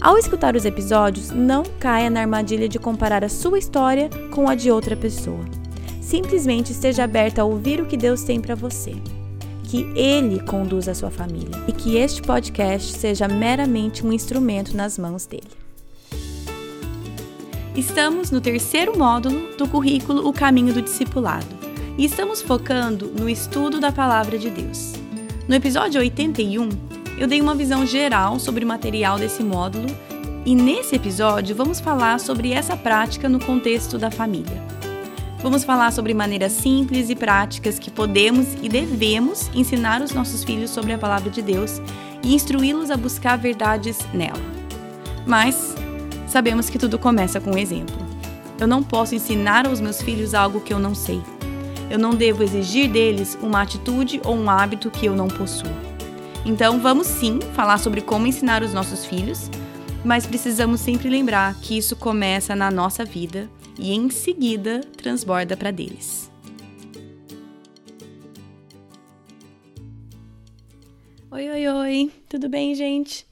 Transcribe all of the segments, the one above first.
Ao escutar os episódios, não caia na armadilha de comparar a sua história com a de outra pessoa. Simplesmente esteja aberta a ouvir o que Deus tem para você. Que Ele conduza a sua família e que este podcast seja meramente um instrumento nas mãos dele. Estamos no terceiro módulo do currículo O Caminho do Discipulado e estamos focando no estudo da Palavra de Deus. No episódio 81, eu dei uma visão geral sobre o material desse módulo e nesse episódio vamos falar sobre essa prática no contexto da família. Vamos falar sobre maneiras simples e práticas que podemos e devemos ensinar os nossos filhos sobre a palavra de Deus e instruí-los a buscar verdades nela. Mas sabemos que tudo começa com um exemplo. Eu não posso ensinar aos meus filhos algo que eu não sei. Eu não devo exigir deles uma atitude ou um hábito que eu não possuo. Então, vamos sim falar sobre como ensinar os nossos filhos, mas precisamos sempre lembrar que isso começa na nossa vida e em seguida transborda para deles. Oi, oi, oi, tudo bem, gente?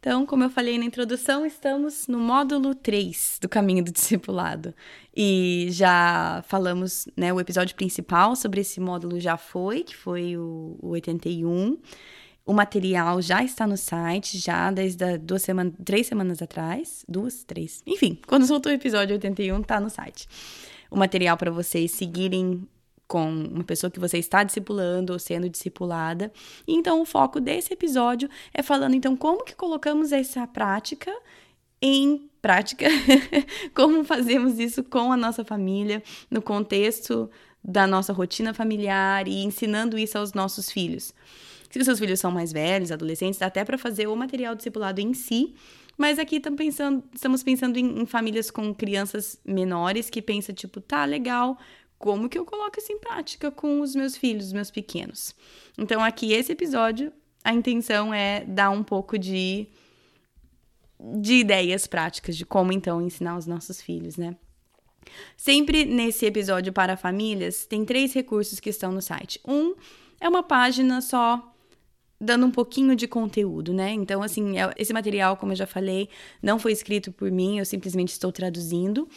Então, como eu falei na introdução, estamos no módulo 3 do Caminho do Discipulado. E já falamos, né, o episódio principal sobre esse módulo já foi, que foi o, o 81. O material já está no site, já desde duas semanas, três semanas atrás. Duas, três. Enfim, quando soltou o episódio 81, tá no site. O material para vocês seguirem com uma pessoa que você está discipulando ou sendo discipulada. Então o foco desse episódio é falando então como que colocamos essa prática em prática, como fazemos isso com a nossa família, no contexto da nossa rotina familiar e ensinando isso aos nossos filhos. Se os seus filhos são mais velhos, adolescentes, dá até para fazer o material discipulado em si. Mas aqui pensando, estamos pensando em, em, famílias com crianças menores que pensam, tipo, tá legal, como que eu coloco isso em prática com os meus filhos, os meus pequenos? Então, aqui, esse episódio, a intenção é dar um pouco de, de ideias práticas de como, então, ensinar os nossos filhos, né? Sempre nesse episódio para famílias, tem três recursos que estão no site. Um é uma página só dando um pouquinho de conteúdo, né? Então, assim, é, esse material, como eu já falei, não foi escrito por mim, eu simplesmente estou traduzindo.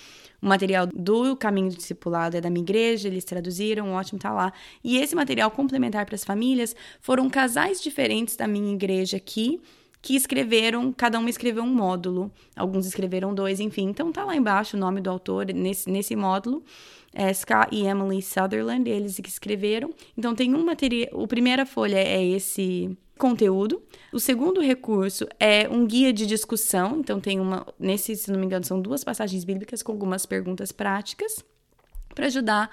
O material do Caminho do Discipulado é da minha igreja, eles traduziram, ótimo, tá lá. E esse material complementar para as famílias foram casais diferentes da minha igreja aqui, que escreveram, cada um escreveu um módulo, alguns escreveram dois, enfim. Então tá lá embaixo o nome do autor nesse, nesse módulo é, Scott e Emily Sutherland, eles que escreveram. Então tem um material, a primeira folha é esse conteúdo. O segundo recurso é um guia de discussão, então tem uma, nesse, se não me engano, são duas passagens bíblicas com algumas perguntas práticas para ajudar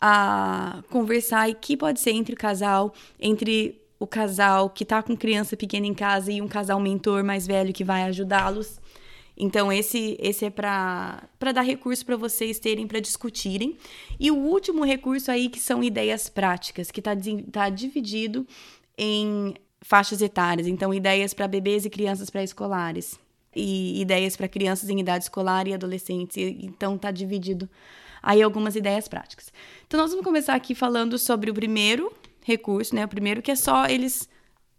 a conversar e que pode ser entre o casal, entre o casal que está com criança pequena em casa e um casal mentor mais velho que vai ajudá-los então, esse, esse é para dar recurso para vocês terem para discutirem. E o último recurso aí, que são ideias práticas, que está tá dividido em faixas etárias. Então, ideias para bebês e crianças pré-escolares. E ideias para crianças em idade escolar e adolescentes. Então, está dividido aí algumas ideias práticas. Então, nós vamos começar aqui falando sobre o primeiro recurso, né? O primeiro que é só eles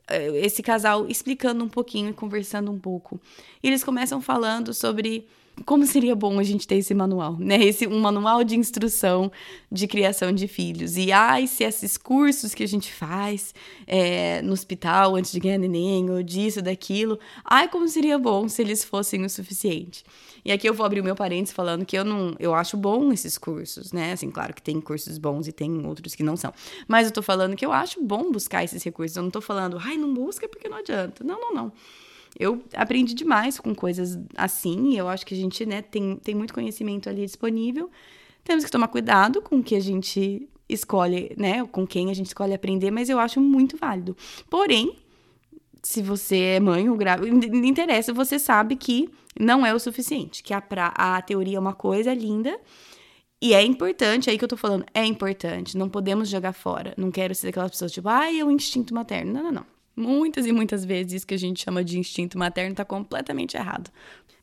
eh, esse casal explicando um pouquinho e conversando um pouco. E eles começam falando sobre como seria bom a gente ter esse manual, né? Esse um manual de instrução de criação de filhos. E ai, se esses cursos que a gente faz é, no hospital antes de ganhar neném, ou disso, daquilo, ai, como seria bom se eles fossem o suficiente. E aqui eu vou abrir o meu parênteses falando que eu não, eu acho bom esses cursos, né? Assim, claro que tem cursos bons e tem outros que não são. Mas eu tô falando que eu acho bom buscar esses recursos. Eu não tô falando, ai, não busca porque não adianta. Não, não, não eu aprendi demais com coisas assim. Eu acho que a gente né, tem, tem muito conhecimento ali disponível. Temos que tomar cuidado com o que a gente escolhe, né? Com quem a gente escolhe aprender, mas eu acho muito válido. Porém, se você é mãe ou grávida, não interessa, você sabe que não é o suficiente, que a, pra, a teoria é uma coisa linda e é importante, é aí que eu tô falando, é importante, não podemos jogar fora. Não quero ser aquelas pessoas tipo, ai, é o instinto materno. Não, não, não. Muitas e muitas vezes isso que a gente chama de instinto materno tá completamente errado.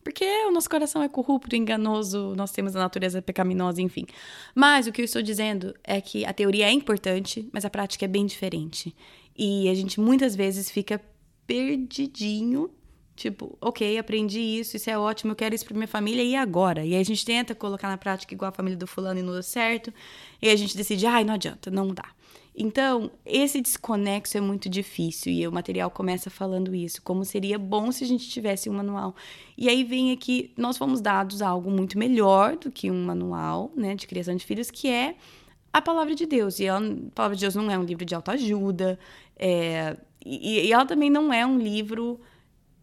Porque o nosso coração é corrupto, enganoso, nós temos a natureza pecaminosa, enfim. Mas o que eu estou dizendo é que a teoria é importante, mas a prática é bem diferente. E a gente muitas vezes fica perdidinho Tipo, ok, aprendi isso, isso é ótimo, eu quero isso pra minha família, e agora? E aí a gente tenta colocar na prática igual a família do fulano e não deu certo, e a gente decide, ai, não adianta, não dá. Então, esse desconexo é muito difícil, e o material começa falando isso, como seria bom se a gente tivesse um manual. E aí vem aqui, nós fomos dados algo muito melhor do que um manual, né, de criação de filhos, que é a palavra de Deus. E a palavra de Deus não é um livro de autoajuda, é, e, e ela também não é um livro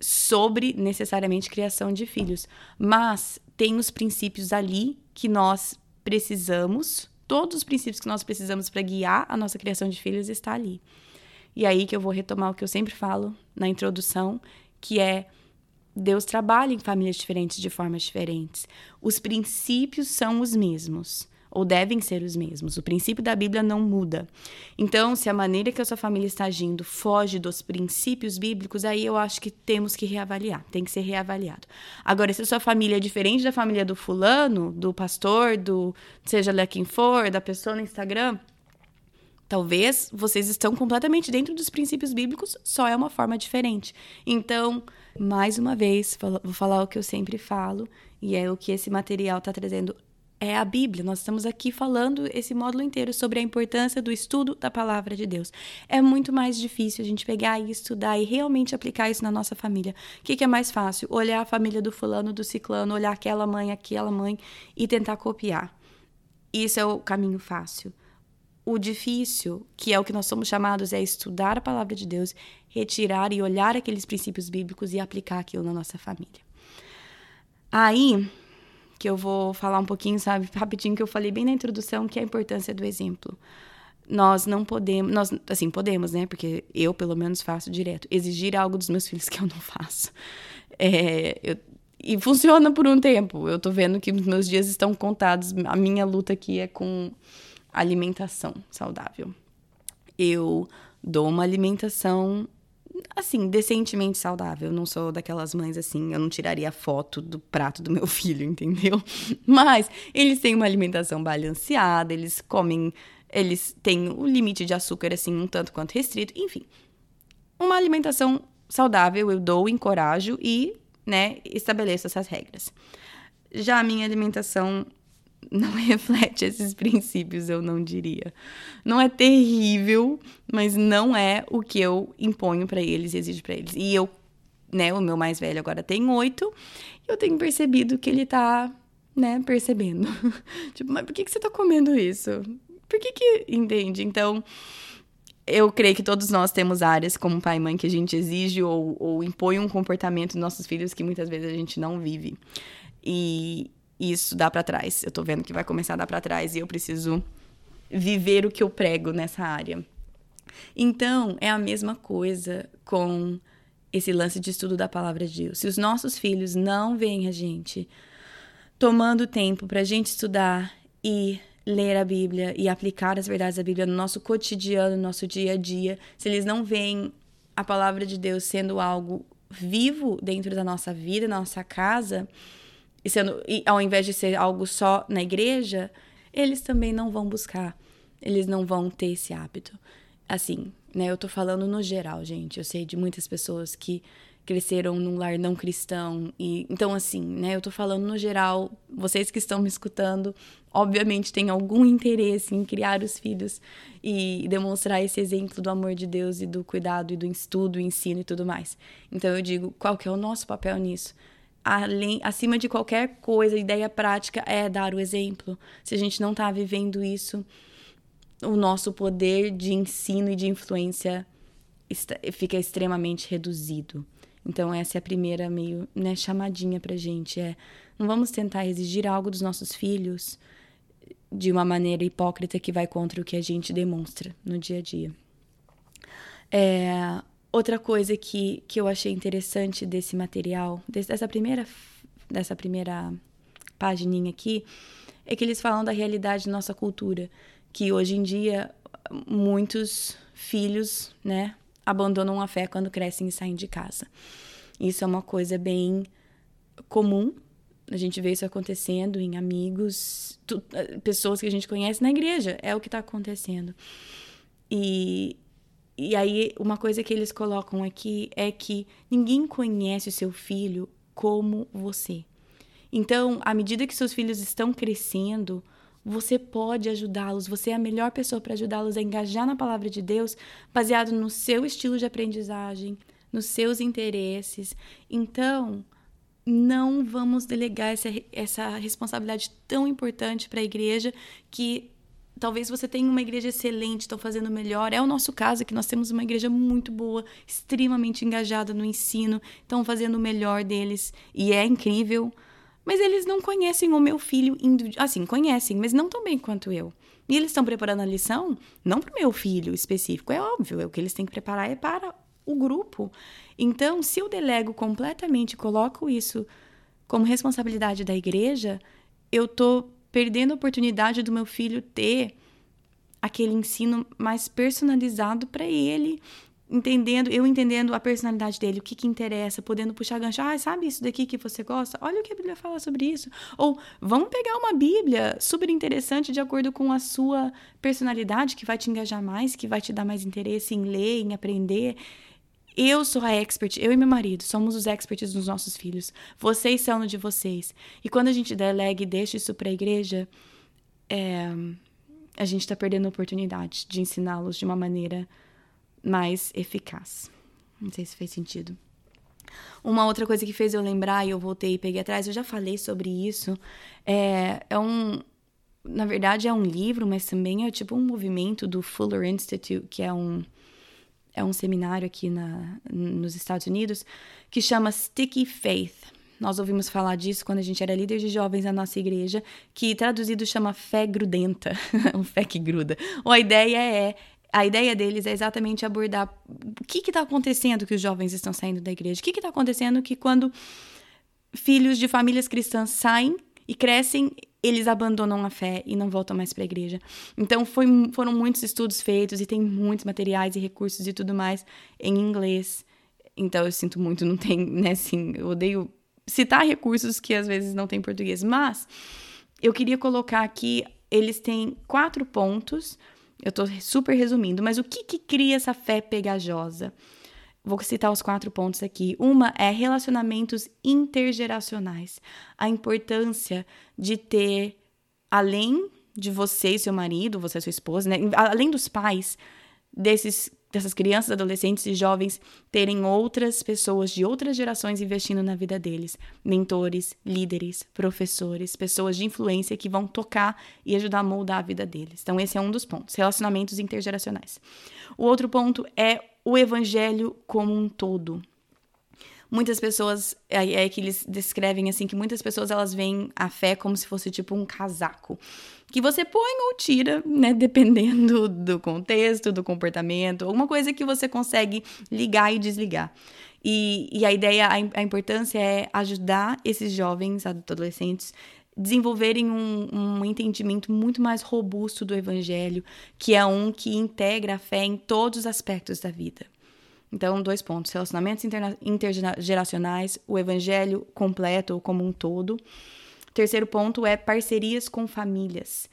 sobre necessariamente criação de filhos, mas tem os princípios ali que nós precisamos, todos os princípios que nós precisamos para guiar a nossa criação de filhos está ali. E aí que eu vou retomar o que eu sempre falo na introdução, que é Deus trabalha em famílias diferentes de formas diferentes. Os princípios são os mesmos ou devem ser os mesmos. O princípio da Bíblia não muda. Então, se a maneira que a sua família está agindo foge dos princípios bíblicos, aí eu acho que temos que reavaliar, tem que ser reavaliado. Agora, se a sua família é diferente da família do fulano, do pastor, do seja lá quem for, da pessoa no Instagram, talvez vocês estão completamente dentro dos princípios bíblicos, só é uma forma diferente. Então, mais uma vez, vou falar o que eu sempre falo, e é o que esse material está trazendo é a Bíblia. Nós estamos aqui falando esse módulo inteiro sobre a importância do estudo da palavra de Deus. É muito mais difícil a gente pegar e estudar e realmente aplicar isso na nossa família. O que, que é mais fácil? Olhar a família do fulano, do ciclano, olhar aquela mãe, aquela mãe e tentar copiar. Isso é o caminho fácil. O difícil, que é o que nós somos chamados, é estudar a palavra de Deus, retirar e olhar aqueles princípios bíblicos e aplicar aquilo na nossa família. Aí, que eu vou falar um pouquinho, sabe, rapidinho, que eu falei bem na introdução, que é a importância do exemplo. Nós não podemos, nós, assim, podemos, né, porque eu, pelo menos, faço direto, exigir algo dos meus filhos que eu não faço. É, eu, e funciona por um tempo. Eu tô vendo que meus dias estão contados. A minha luta aqui é com alimentação saudável. Eu dou uma alimentação assim, decentemente saudável. Eu não sou daquelas mães assim, eu não tiraria foto do prato do meu filho, entendeu? Mas eles têm uma alimentação balanceada, eles comem, eles têm o limite de açúcar assim um tanto quanto restrito, enfim. Uma alimentação saudável eu dou, encorajo e, né, estabeleço essas regras. Já a minha alimentação não reflete esses princípios, eu não diria. Não é terrível, mas não é o que eu imponho para eles e exijo para eles. E eu, né, o meu mais velho agora tem oito, e eu tenho percebido que ele tá, né, percebendo. tipo, mas por que, que você tá comendo isso? Por que que. Entende? Então. Eu creio que todos nós temos áreas, como pai e mãe, que a gente exige ou, ou impõe um comportamento nos nossos filhos que muitas vezes a gente não vive. E, isso dá para trás. Eu tô vendo que vai começar a dar para trás e eu preciso viver o que eu prego nessa área. Então, é a mesma coisa com esse lance de estudo da palavra de Deus. Se os nossos filhos não veem a gente tomando tempo para a gente estudar e ler a Bíblia e aplicar as verdades da Bíblia no nosso cotidiano, no nosso dia a dia, se eles não veem a palavra de Deus sendo algo vivo dentro da nossa vida, nossa casa, e sendo e ao invés de ser algo só na igreja, eles também não vão buscar, eles não vão ter esse hábito. Assim, né? Eu tô falando no geral, gente. Eu sei de muitas pessoas que cresceram num lar não cristão e então assim, né? Eu tô falando no geral, vocês que estão me escutando, obviamente têm algum interesse em criar os filhos e demonstrar esse exemplo do amor de Deus e do cuidado e do estudo, ensino e tudo mais. Então eu digo, qual que é o nosso papel nisso? Além, acima de qualquer coisa, ideia prática é dar o exemplo. Se a gente não está vivendo isso, o nosso poder de ensino e de influência fica extremamente reduzido. Então essa é a primeira meio, né, chamadinha pra gente, é não vamos tentar exigir algo dos nossos filhos de uma maneira hipócrita que vai contra o que a gente demonstra no dia a dia. É, outra coisa que, que eu achei interessante desse material, dessa primeira, dessa primeira pagininha aqui, é que eles falam da realidade da nossa cultura, que hoje em dia muitos filhos, né, abandonam a fé quando crescem e saem de casa. Isso é uma coisa bem comum. A gente vê isso acontecendo em amigos, tu, eh, pessoas que a gente conhece na igreja. É o que está acontecendo. E, e aí, uma coisa que eles colocam aqui é que ninguém conhece o seu filho como você. Então, à medida que seus filhos estão crescendo, você pode ajudá-los, você é a melhor pessoa para ajudá-los a engajar na palavra de Deus, baseado no seu estilo de aprendizagem, nos seus interesses. Então, não vamos delegar essa, essa responsabilidade tão importante para a igreja que talvez você tenha uma igreja excelente, estão fazendo melhor. É o nosso caso, que nós temos uma igreja muito boa, extremamente engajada no ensino, estão fazendo o melhor deles e é incrível. Mas eles não conhecem o meu filho, assim, conhecem, mas não tão bem quanto eu. E eles estão preparando a lição não para o meu filho específico, é óbvio, é o que eles têm que preparar é para o grupo. Então, se eu delego completamente, coloco isso como responsabilidade da igreja, eu estou perdendo a oportunidade do meu filho ter aquele ensino mais personalizado para ele, entendendo, eu entendendo a personalidade dele, o que que interessa, podendo puxar gancho, ah, sabe isso daqui que você gosta? Olha o que a Bíblia fala sobre isso. Ou vamos pegar uma Bíblia super interessante de acordo com a sua personalidade, que vai te engajar mais, que vai te dar mais interesse em ler, em aprender. Eu sou a expert, eu e meu marido somos os experts dos nossos filhos. Vocês são no de vocês. E quando a gente delega e deixa isso para a igreja, é, a gente está perdendo a oportunidade de ensiná-los de uma maneira mais eficaz. Não sei se fez sentido. Uma outra coisa que fez eu lembrar e eu voltei e peguei atrás, eu já falei sobre isso. É, é um. Na verdade, é um livro, mas também é tipo um movimento do Fuller Institute, que é um, é um seminário aqui na, nos Estados Unidos, que chama Sticky Faith. Nós ouvimos falar disso quando a gente era líder de jovens na nossa igreja, que traduzido chama fé grudenta, um fé que gruda. Ou a ideia é a ideia deles é exatamente abordar o que está acontecendo que os jovens estão saindo da igreja. O que está acontecendo que quando filhos de famílias cristãs saem e crescem, eles abandonam a fé e não voltam mais para a igreja. Então foi, foram muitos estudos feitos e tem muitos materiais e recursos e tudo mais em inglês. Então eu sinto muito, não tem, né, assim, eu odeio citar recursos que às vezes não tem em português, mas eu queria colocar aqui, eles têm quatro pontos eu estou super resumindo, mas o que, que cria essa fé pegajosa? Vou citar os quatro pontos aqui. Uma é relacionamentos intergeracionais. A importância de ter, além de você e seu marido, você e sua esposa, né? além dos pais, desses dessas crianças, adolescentes e jovens terem outras pessoas de outras gerações investindo na vida deles, mentores, líderes, professores, pessoas de influência que vão tocar e ajudar a moldar a vida deles. Então esse é um dos pontos, relacionamentos intergeracionais. O outro ponto é o evangelho como um todo. Muitas pessoas, é, é que eles descrevem assim, que muitas pessoas elas veem a fé como se fosse tipo um casaco que você põe ou tira, né, dependendo do contexto, do comportamento, alguma coisa que você consegue ligar e desligar. E, e a ideia, a, a importância é ajudar esses jovens, adolescentes, desenvolverem um, um, entendimento muito mais robusto do evangelho, que é um que integra a fé em todos os aspectos da vida. Então, dois pontos: relacionamentos intergeracionais, o evangelho completo ou como um todo Terceiro ponto é parcerias com famílias.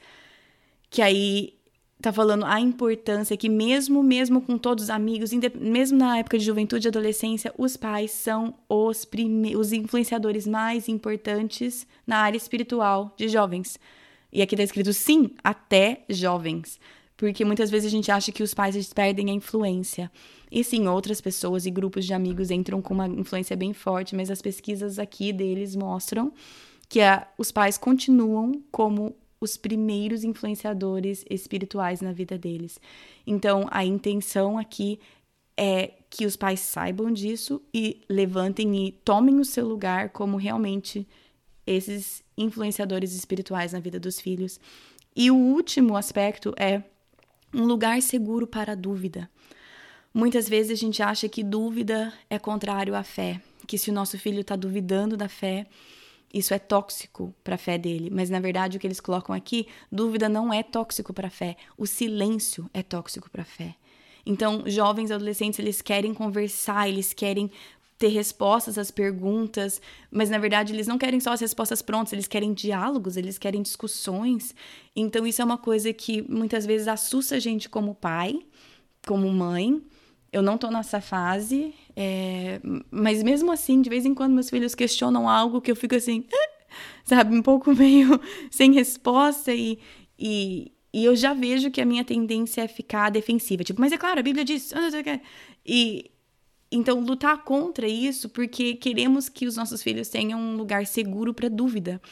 Que aí tá falando a importância que mesmo mesmo com todos os amigos, mesmo na época de juventude e adolescência, os pais são os prime os influenciadores mais importantes na área espiritual de jovens. E aqui tá escrito sim, até jovens. Porque muitas vezes a gente acha que os pais perdem a influência. E sim, outras pessoas e grupos de amigos entram com uma influência bem forte, mas as pesquisas aqui deles mostram que é, os pais continuam como os primeiros influenciadores espirituais na vida deles. Então, a intenção aqui é que os pais saibam disso e levantem e tomem o seu lugar como realmente esses influenciadores espirituais na vida dos filhos. E o último aspecto é um lugar seguro para a dúvida. Muitas vezes a gente acha que dúvida é contrário à fé, que se o nosso filho está duvidando da fé, isso é tóxico para a fé dele. Mas na verdade o que eles colocam aqui, dúvida não é tóxico para a fé, o silêncio é tóxico para a fé. Então, jovens adolescentes, eles querem conversar, eles querem ter respostas às perguntas, mas na verdade eles não querem só as respostas prontas, eles querem diálogos, eles querem discussões. Então isso é uma coisa que muitas vezes assusta a gente como pai, como mãe. Eu não tô nessa fase, é... mas mesmo assim, de vez em quando meus filhos questionam algo que eu fico assim, sabe, um pouco meio sem resposta e, e, e eu já vejo que a minha tendência é ficar defensiva, tipo, mas é claro, a Bíblia diz, e então, lutar contra isso porque queremos que os nossos filhos tenham um lugar seguro para dúvida.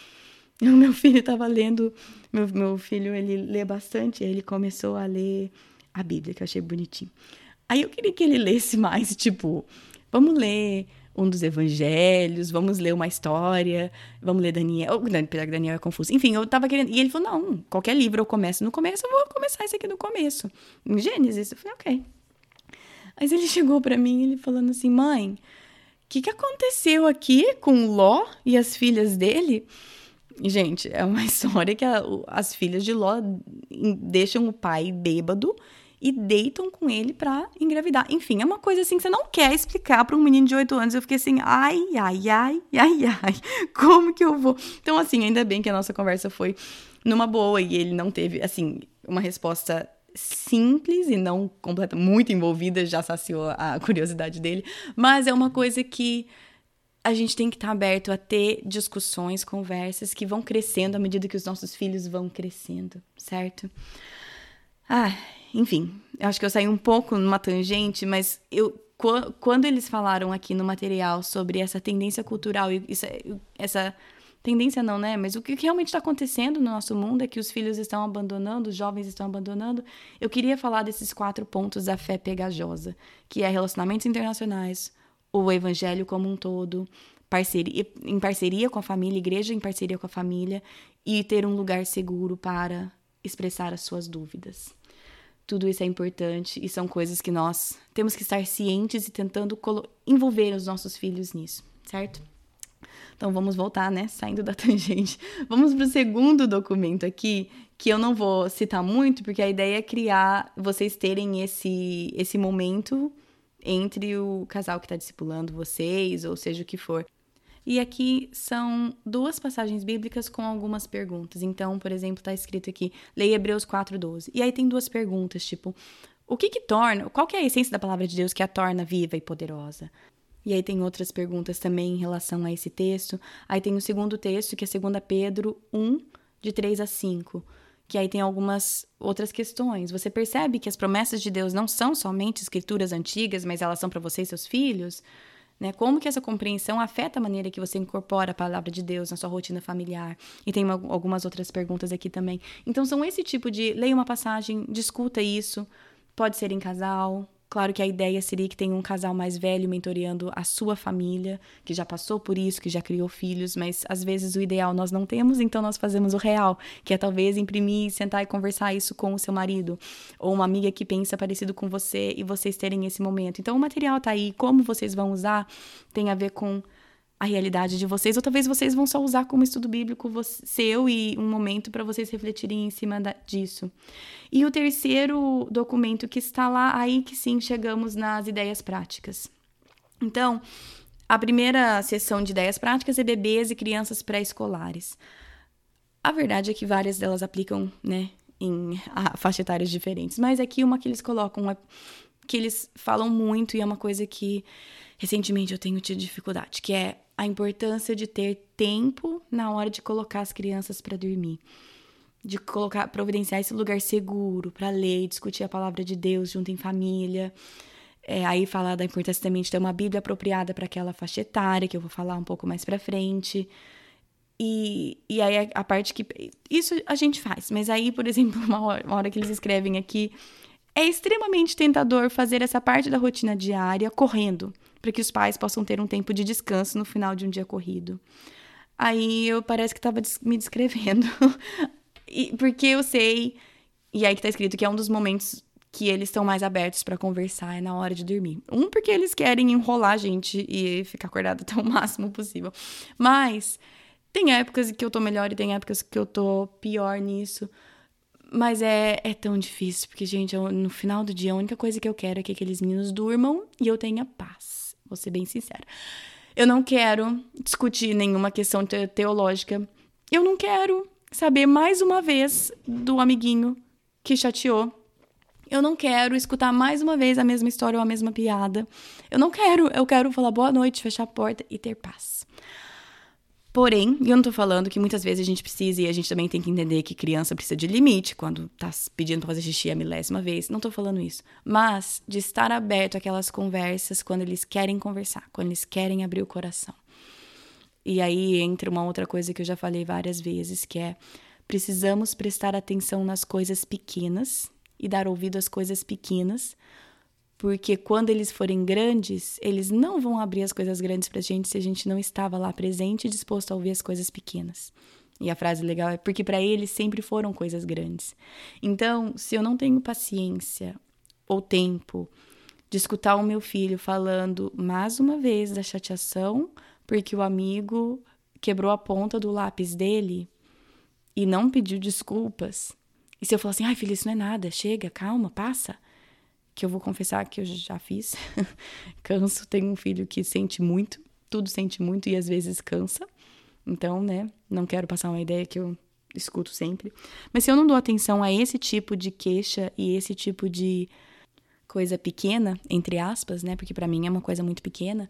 O meu filho estava lendo, meu, meu filho ele lê bastante, ele começou a ler a Bíblia, que eu achei bonitinho. Aí eu queria que ele lesse mais, tipo, vamos ler um dos evangelhos, vamos ler uma história, vamos ler Daniel. Apesar Daniel é confuso. Enfim, eu tava querendo. E ele falou: não, qualquer livro eu começo no começo, eu vou começar esse aqui no começo. Em Gênesis. Eu falei: ok. Mas ele chegou para mim, ele falando assim: mãe, o que, que aconteceu aqui com Ló e as filhas dele? Gente, é uma história que a, as filhas de Ló deixam o pai bêbado e deitam com ele para engravidar. Enfim, é uma coisa assim que você não quer explicar para um menino de 8 anos. Eu fiquei assim, ai, ai, ai, ai, ai, como que eu vou? Então, assim, ainda bem que a nossa conversa foi numa boa e ele não teve, assim, uma resposta simples e não completa, muito envolvida, já saciou a curiosidade dele, mas é uma coisa que a gente tem que estar aberto a ter discussões, conversas que vão crescendo à medida que os nossos filhos vão crescendo, certo? Ah, enfim, acho que eu saí um pouco numa tangente, mas eu quando eles falaram aqui no material sobre essa tendência cultural e essa tendência não, né? Mas o que realmente está acontecendo no nosso mundo é que os filhos estão abandonando, os jovens estão abandonando. Eu queria falar desses quatro pontos da fé pegajosa, que é relacionamentos internacionais, o evangelho como um todo, parceria, em parceria com a família, igreja em parceria com a família, e ter um lugar seguro para expressar as suas dúvidas. Tudo isso é importante e são coisas que nós temos que estar cientes e tentando envolver os nossos filhos nisso, certo? Então vamos voltar, né? Saindo da tangente. Vamos para o segundo documento aqui, que eu não vou citar muito, porque a ideia é criar, vocês terem esse, esse momento entre o casal que está discipulando vocês, ou seja o que for. E aqui são duas passagens bíblicas com algumas perguntas. Então, por exemplo, está escrito aqui, leia Hebreus 4:12. E aí tem duas perguntas, tipo, o que que torna, qual que é a essência da palavra de Deus que a torna viva e poderosa? E aí tem outras perguntas também em relação a esse texto. Aí tem o segundo texto, que é 2 Pedro 1, de 3 a 5, que aí tem algumas outras questões. Você percebe que as promessas de Deus não são somente escrituras antigas, mas elas são para você e seus filhos? Né? Como que essa compreensão afeta a maneira que você incorpora a palavra de Deus na sua rotina familiar? E tem uma, algumas outras perguntas aqui também. Então, são esse tipo de. Leia uma passagem, discuta isso. Pode ser em casal, Claro que a ideia seria que tenha um casal mais velho mentoreando a sua família, que já passou por isso, que já criou filhos, mas às vezes o ideal nós não temos, então nós fazemos o real, que é talvez imprimir, sentar e conversar isso com o seu marido, ou uma amiga que pensa parecido com você e vocês terem esse momento. Então o material tá aí, como vocês vão usar tem a ver com a realidade de vocês, ou talvez vocês vão só usar como estudo bíblico seu e um momento para vocês refletirem em cima da, disso. E o terceiro documento que está lá, aí que sim chegamos nas ideias práticas. Então, a primeira sessão de ideias práticas é bebês e crianças pré-escolares. A verdade é que várias delas aplicam, né, em faixa etárias diferentes, mas aqui uma que eles colocam é que eles falam muito e é uma coisa que recentemente eu tenho tido dificuldade, que é a importância de ter tempo na hora de colocar as crianças para dormir. De colocar, providenciar esse lugar seguro para ler, discutir a palavra de Deus junto em família. É, aí falar da importância também de ter uma Bíblia apropriada para aquela faixa etária, que eu vou falar um pouco mais para frente. E, e aí a, parte que. Isso a gente faz, mas aí, por exemplo, uma hora, uma hora que eles escrevem aqui, é extremamente tentador fazer essa parte da rotina diária correndo para que os pais possam ter um tempo de descanso no final de um dia corrido. Aí eu parece que estava me descrevendo. e, porque eu sei, e aí que tá escrito que é um dos momentos que eles estão mais abertos para conversar é na hora de dormir. Um, porque eles querem enrolar a gente e ficar acordado até o máximo possível. Mas tem épocas que eu tô melhor e tem épocas que eu tô pior nisso. Mas é, é tão difícil, porque, gente, eu, no final do dia, a única coisa que eu quero é que aqueles meninos durmam e eu tenha paz. Vou ser bem sincera. Eu não quero discutir nenhuma questão te teológica. Eu não quero saber mais uma vez do amiguinho que chateou eu não quero escutar mais uma vez a mesma história ou a mesma piada. Eu não quero. Eu quero falar boa noite, fechar a porta e ter paz. Porém, eu não tô falando que muitas vezes a gente precisa, e a gente também tem que entender que criança precisa de limite quando tá pedindo pra fazer xixi a milésima vez. Não tô falando isso. Mas de estar aberto àquelas conversas quando eles querem conversar, quando eles querem abrir o coração. E aí entra uma outra coisa que eu já falei várias vezes, que é precisamos prestar atenção nas coisas pequenas e dar ouvido às coisas pequenas, porque quando eles forem grandes, eles não vão abrir as coisas grandes para a gente se a gente não estava lá presente e disposto a ouvir as coisas pequenas. E a frase legal é porque para eles sempre foram coisas grandes. Então, se eu não tenho paciência ou tempo de escutar o meu filho falando mais uma vez da chateação porque o amigo quebrou a ponta do lápis dele e não pediu desculpas, e se eu falar assim, ai, filha, isso não é nada, chega, calma, passa. Que eu vou confessar que eu já fiz. Canso, tenho um filho que sente muito, tudo sente muito e às vezes cansa. Então, né, não quero passar uma ideia que eu escuto sempre. Mas se eu não dou atenção a esse tipo de queixa e esse tipo de coisa pequena, entre aspas, né? Porque para mim é uma coisa muito pequena.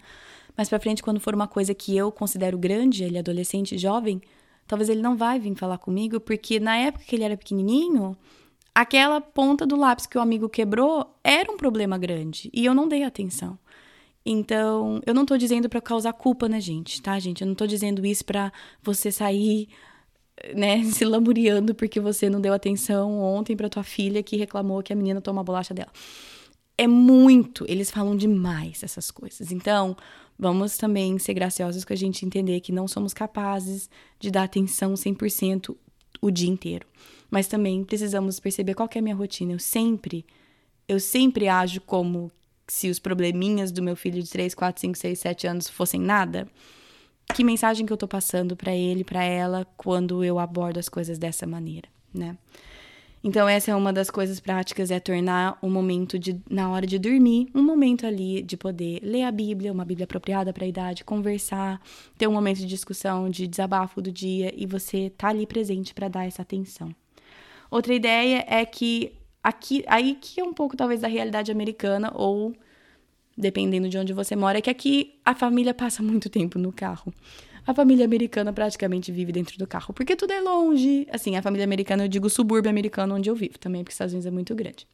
Mas para frente, quando for uma coisa que eu considero grande, ele é adolescente, jovem, talvez ele não vai vir falar comigo, porque na época que ele era pequenininho, aquela ponta do lápis que o amigo quebrou era um problema grande e eu não dei atenção. Então, eu não tô dizendo para causar culpa na gente, tá, gente? Eu não tô dizendo isso para você sair, né, se lamuriando porque você não deu atenção ontem para tua filha que reclamou que a menina tomou a bolacha dela. É muito, eles falam demais essas coisas. Então, Vamos também ser graciosos com a gente entender que não somos capazes de dar atenção 100% o dia inteiro. Mas também precisamos perceber qual é a minha rotina. Eu sempre, eu sempre ajo como se os probleminhas do meu filho de 3, 4, 5, 6, 7 anos fossem nada. Que mensagem que eu tô passando para ele, para ela, quando eu abordo as coisas dessa maneira, né? Então, essa é uma das coisas práticas, é tornar o momento de, na hora de dormir, um momento ali de poder ler a Bíblia, uma Bíblia apropriada para a idade, conversar, ter um momento de discussão, de desabafo do dia e você tá ali presente para dar essa atenção. Outra ideia é que aqui, aí que é um pouco talvez da realidade americana ou dependendo de onde você mora, é que aqui a família passa muito tempo no carro a família americana praticamente vive dentro do carro, porque tudo é longe. Assim, a família americana, eu digo subúrbio americano onde eu vivo também, porque os Estados Unidos é muito grande.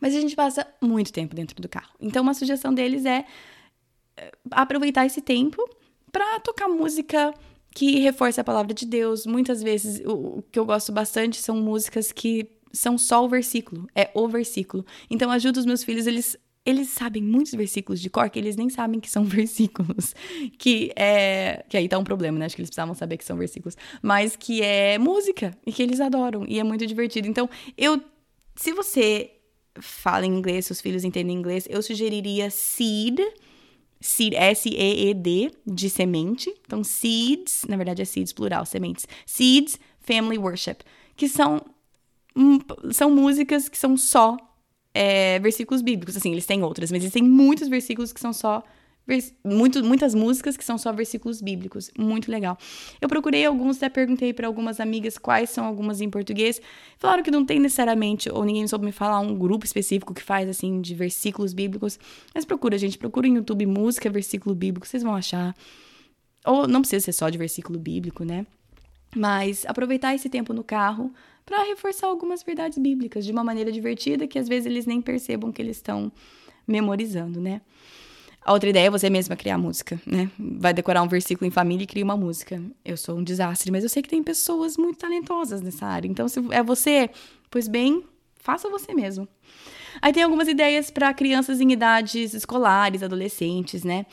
Mas a gente passa muito tempo dentro do carro. Então, uma sugestão deles é eh, aproveitar esse tempo para tocar música que reforça a palavra de Deus. Muitas vezes, o, o que eu gosto bastante são músicas que são só o versículo, é o versículo. Então, ajuda os meus filhos, eles eles sabem muitos versículos de cor que eles nem sabem que são versículos. Que é. Que aí tá um problema, né? Acho que eles precisavam saber que são versículos. Mas que é música e que eles adoram. E é muito divertido. Então, eu. Se você fala inglês, seus filhos entendem inglês, eu sugeriria seed. Seed, S-E-E-D, de semente. Então, seeds, na verdade é seeds plural, sementes. Seeds Family Worship, que são, são músicas que são só é, versículos bíblicos. Assim, eles têm outras, mas existem muitos versículos que são só. Muito, muitas músicas que são só versículos bíblicos. Muito legal. Eu procurei alguns, até perguntei para algumas amigas quais são algumas em português. Falaram que não tem necessariamente, ou ninguém soube me falar, um grupo específico que faz, assim, de versículos bíblicos. Mas procura, gente. Procura no YouTube música, versículo bíblico, vocês vão achar. Ou não precisa ser só de versículo bíblico, né? Mas aproveitar esse tempo no carro para reforçar algumas verdades bíblicas de uma maneira divertida que às vezes eles nem percebam que eles estão memorizando, né? A outra ideia é você mesma criar música, né? Vai decorar um versículo em família e cria uma música. Eu sou um desastre, mas eu sei que tem pessoas muito talentosas nessa área. Então, se é você, pois bem, faça você mesmo. Aí tem algumas ideias para crianças em idades escolares, adolescentes, né?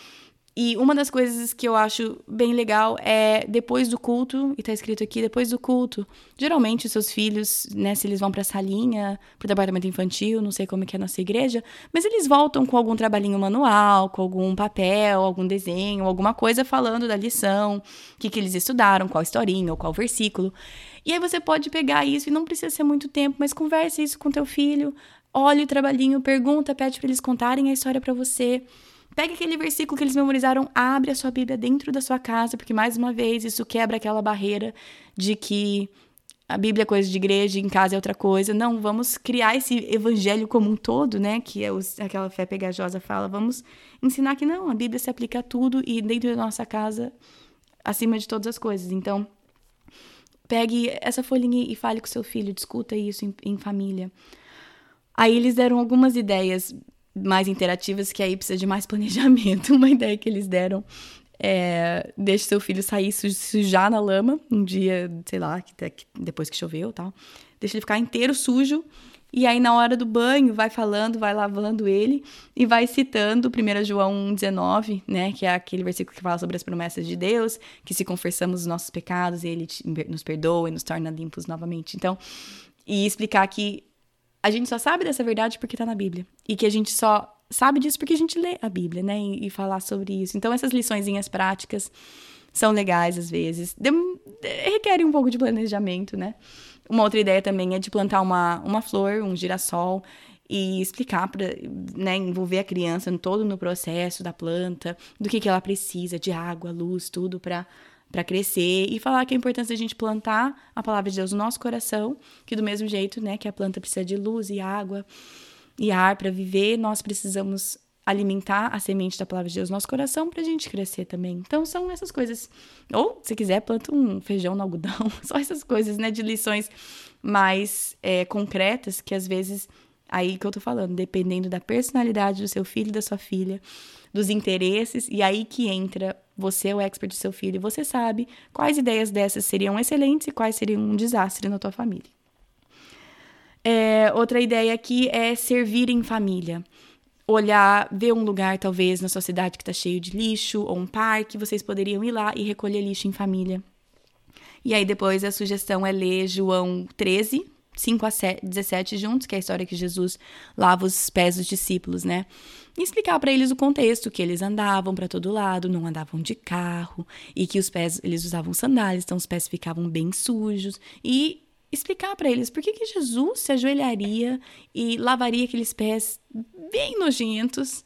E uma das coisas que eu acho bem legal é depois do culto, e tá escrito aqui, depois do culto, geralmente os seus filhos, né, se eles vão pra salinha, pro departamento infantil, não sei como é que é a nossa igreja, mas eles voltam com algum trabalhinho manual, com algum papel, algum desenho, alguma coisa falando da lição, o que, que eles estudaram, qual historinha ou qual versículo. E aí você pode pegar isso e não precisa ser muito tempo, mas converse isso com teu filho, olhe o trabalhinho, pergunta, pede para eles contarem a história para você. Pega aquele versículo que eles memorizaram, abre a sua Bíblia dentro da sua casa, porque mais uma vez isso quebra aquela barreira de que a Bíblia é coisa de igreja, em casa é outra coisa. Não, vamos criar esse evangelho como um todo, né? Que é os, aquela fé pegajosa fala. Vamos ensinar que não, a Bíblia se aplica a tudo e dentro da nossa casa, acima de todas as coisas. Então, pegue essa folhinha e fale com seu filho, discuta isso em, em família. Aí eles deram algumas ideias mais interativas, que aí precisa de mais planejamento. Uma ideia que eles deram é deixe seu filho sair sujar na lama um dia, sei lá, depois que choveu tal. Deixa ele ficar inteiro sujo. E aí, na hora do banho, vai falando, vai lavando ele e vai citando 1 João 19, né? Que é aquele versículo que fala sobre as promessas de Deus, que se confessamos os nossos pecados, ele nos perdoa e nos torna limpos novamente. Então, e explicar que a gente só sabe dessa verdade porque está na Bíblia. E que a gente só sabe disso porque a gente lê a Bíblia, né? E, e falar sobre isso. Então, essas liçõezinhas práticas são legais às vezes. De, de, requerem um pouco de planejamento, né? Uma outra ideia também é de plantar uma, uma flor, um girassol, e explicar para né, envolver a criança todo no processo da planta, do que, que ela precisa, de água, luz, tudo para para crescer e falar que é importante a gente plantar a palavra de Deus no nosso coração, que do mesmo jeito, né, que a planta precisa de luz e água e ar para viver, nós precisamos alimentar a semente da palavra de Deus no nosso coração para a gente crescer também. Então são essas coisas. Ou, se quiser, planta um feijão no algodão. Só essas coisas, né, de lições mais é, concretas que às vezes aí que eu tô falando, dependendo da personalidade do seu filho e da sua filha, dos interesses, e aí que entra você é o expert do seu filho e você sabe quais ideias dessas seriam excelentes e quais seriam um desastre na tua família. É, outra ideia aqui é servir em família. Olhar, ver um lugar, talvez, na sua cidade que está cheio de lixo, ou um parque, vocês poderiam ir lá e recolher lixo em família. E aí, depois, a sugestão é ler João 13, 5 a 17 juntos, que é a história que Jesus lava os pés dos discípulos, né? e explicar para eles o contexto, que eles andavam para todo lado, não andavam de carro e que os pés eles usavam sandálias, então os pés ficavam bem sujos e explicar para eles por que, que Jesus se ajoelharia e lavaria aqueles pés bem nojentos.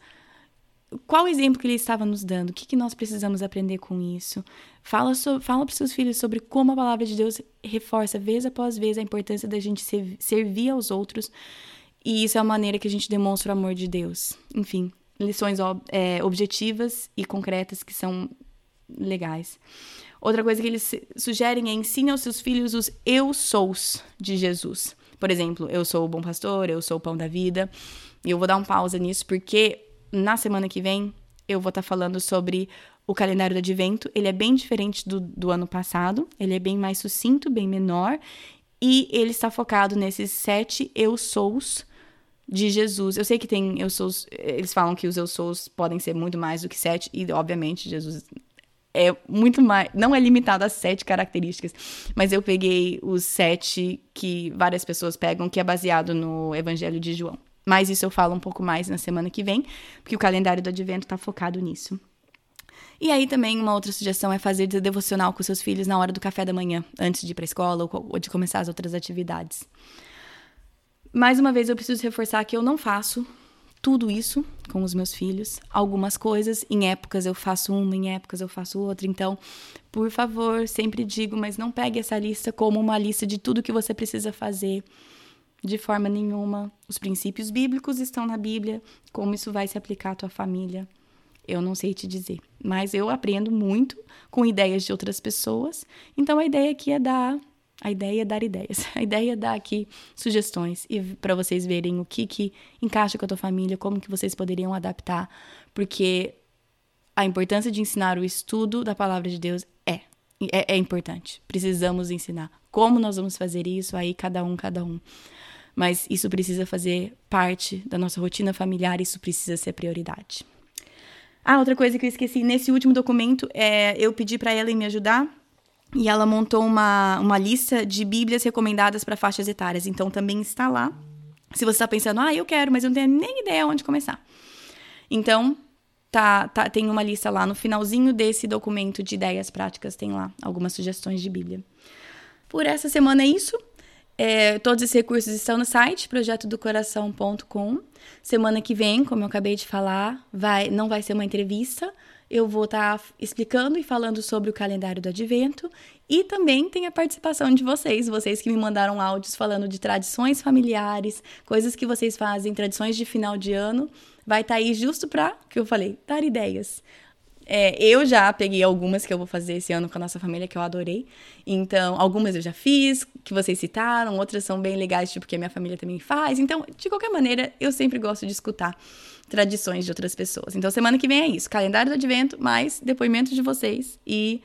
Qual o exemplo que ele estava nos dando? O que, que nós precisamos aprender com isso? Fala, so, fala para os seus filhos sobre como a palavra de Deus reforça vez após vez a importância da gente servir aos outros e isso é a maneira que a gente demonstra o amor de Deus. Enfim, lições ob é, objetivas e concretas que são legais. Outra coisa que eles sugerem é ensine aos seus filhos os eu sous de Jesus. Por exemplo, eu sou o bom pastor, eu sou o pão da vida. E eu vou dar um pausa nisso porque na semana que vem eu vou estar tá falando sobre o calendário do advento. Ele é bem diferente do, do ano passado, ele é bem mais sucinto, bem menor. E ele está focado nesses sete eu sous de Jesus. Eu sei que tem eu sou, eles falam que os eu sou podem ser muito mais do que sete e obviamente Jesus é muito mais, não é limitado a sete características, mas eu peguei os sete que várias pessoas pegam, que é baseado no Evangelho de João. Mas isso eu falo um pouco mais na semana que vem, porque o calendário do Advento está focado nisso. E aí também uma outra sugestão é fazer devocional com seus filhos na hora do café da manhã, antes de ir para a escola ou de começar as outras atividades. Mais uma vez, eu preciso reforçar que eu não faço tudo isso com os meus filhos. Algumas coisas, em épocas eu faço uma, em épocas eu faço outra. Então, por favor, sempre digo, mas não pegue essa lista como uma lista de tudo que você precisa fazer. De forma nenhuma. Os princípios bíblicos estão na Bíblia. Como isso vai se aplicar à tua família? Eu não sei te dizer. Mas eu aprendo muito com ideias de outras pessoas. Então, a ideia aqui é dar a ideia é dar ideias. A ideia é dar aqui sugestões e para vocês verem o que que encaixa com a tua família, como que vocês poderiam adaptar, porque a importância de ensinar o estudo da palavra de Deus é é, importante. Precisamos ensinar. Como nós vamos fazer isso? Aí cada um, cada um. Mas isso precisa fazer parte da nossa rotina familiar, isso precisa ser prioridade. Ah, outra coisa que eu esqueci, nesse último documento, é, eu pedi para ela me ajudar e ela montou uma, uma lista de bíblias recomendadas para faixas etárias. Então também está lá. Se você está pensando, ah, eu quero, mas eu não tenho nem ideia onde começar. Então, tá, tá, tem uma lista lá no finalzinho desse documento de ideias práticas, tem lá algumas sugestões de Bíblia. Por essa semana é isso. É, todos esses recursos estão no site projetodocoração.com. Semana que vem, como eu acabei de falar, vai, não vai ser uma entrevista, eu vou estar tá explicando e falando sobre o calendário do advento e também tem a participação de vocês, vocês que me mandaram áudios falando de tradições familiares, coisas que vocês fazem, tradições de final de ano. Vai estar tá aí justo para, que eu falei, dar ideias. É, eu já peguei algumas que eu vou fazer esse ano com a nossa família, que eu adorei. Então, algumas eu já fiz, que vocês citaram, outras são bem legais, tipo, que a minha família também faz. Então, de qualquer maneira, eu sempre gosto de escutar tradições de outras pessoas. Então, semana que vem é isso: calendário do advento, mais depoimentos de vocês e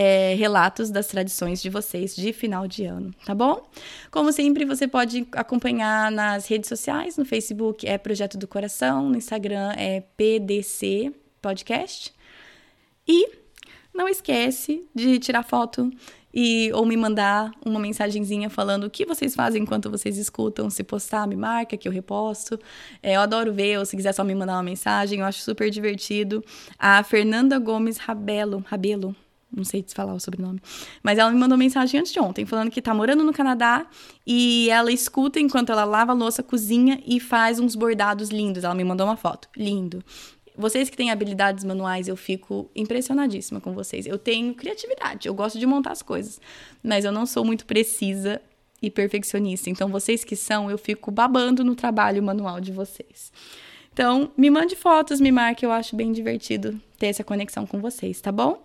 é, relatos das tradições de vocês de final de ano, tá bom? Como sempre, você pode acompanhar nas redes sociais: no Facebook é Projeto do Coração, no Instagram é PDC Podcast. E não esquece de tirar foto e ou me mandar uma mensagenzinha falando o que vocês fazem enquanto vocês escutam. Se postar, me marca que eu reposto. É, eu adoro ver, ou se quiser só me mandar uma mensagem, eu acho super divertido. A Fernanda Gomes Rabelo, Rabelo, não sei se falar o sobrenome, mas ela me mandou mensagem antes de ontem, falando que tá morando no Canadá e ela escuta enquanto ela lava louça, cozinha e faz uns bordados lindos. Ela me mandou uma foto. Lindo. Vocês que têm habilidades manuais, eu fico impressionadíssima com vocês. Eu tenho criatividade, eu gosto de montar as coisas, mas eu não sou muito precisa e perfeccionista. Então, vocês que são, eu fico babando no trabalho manual de vocês. Então, me mande fotos, me marque, eu acho bem divertido ter essa conexão com vocês, tá bom?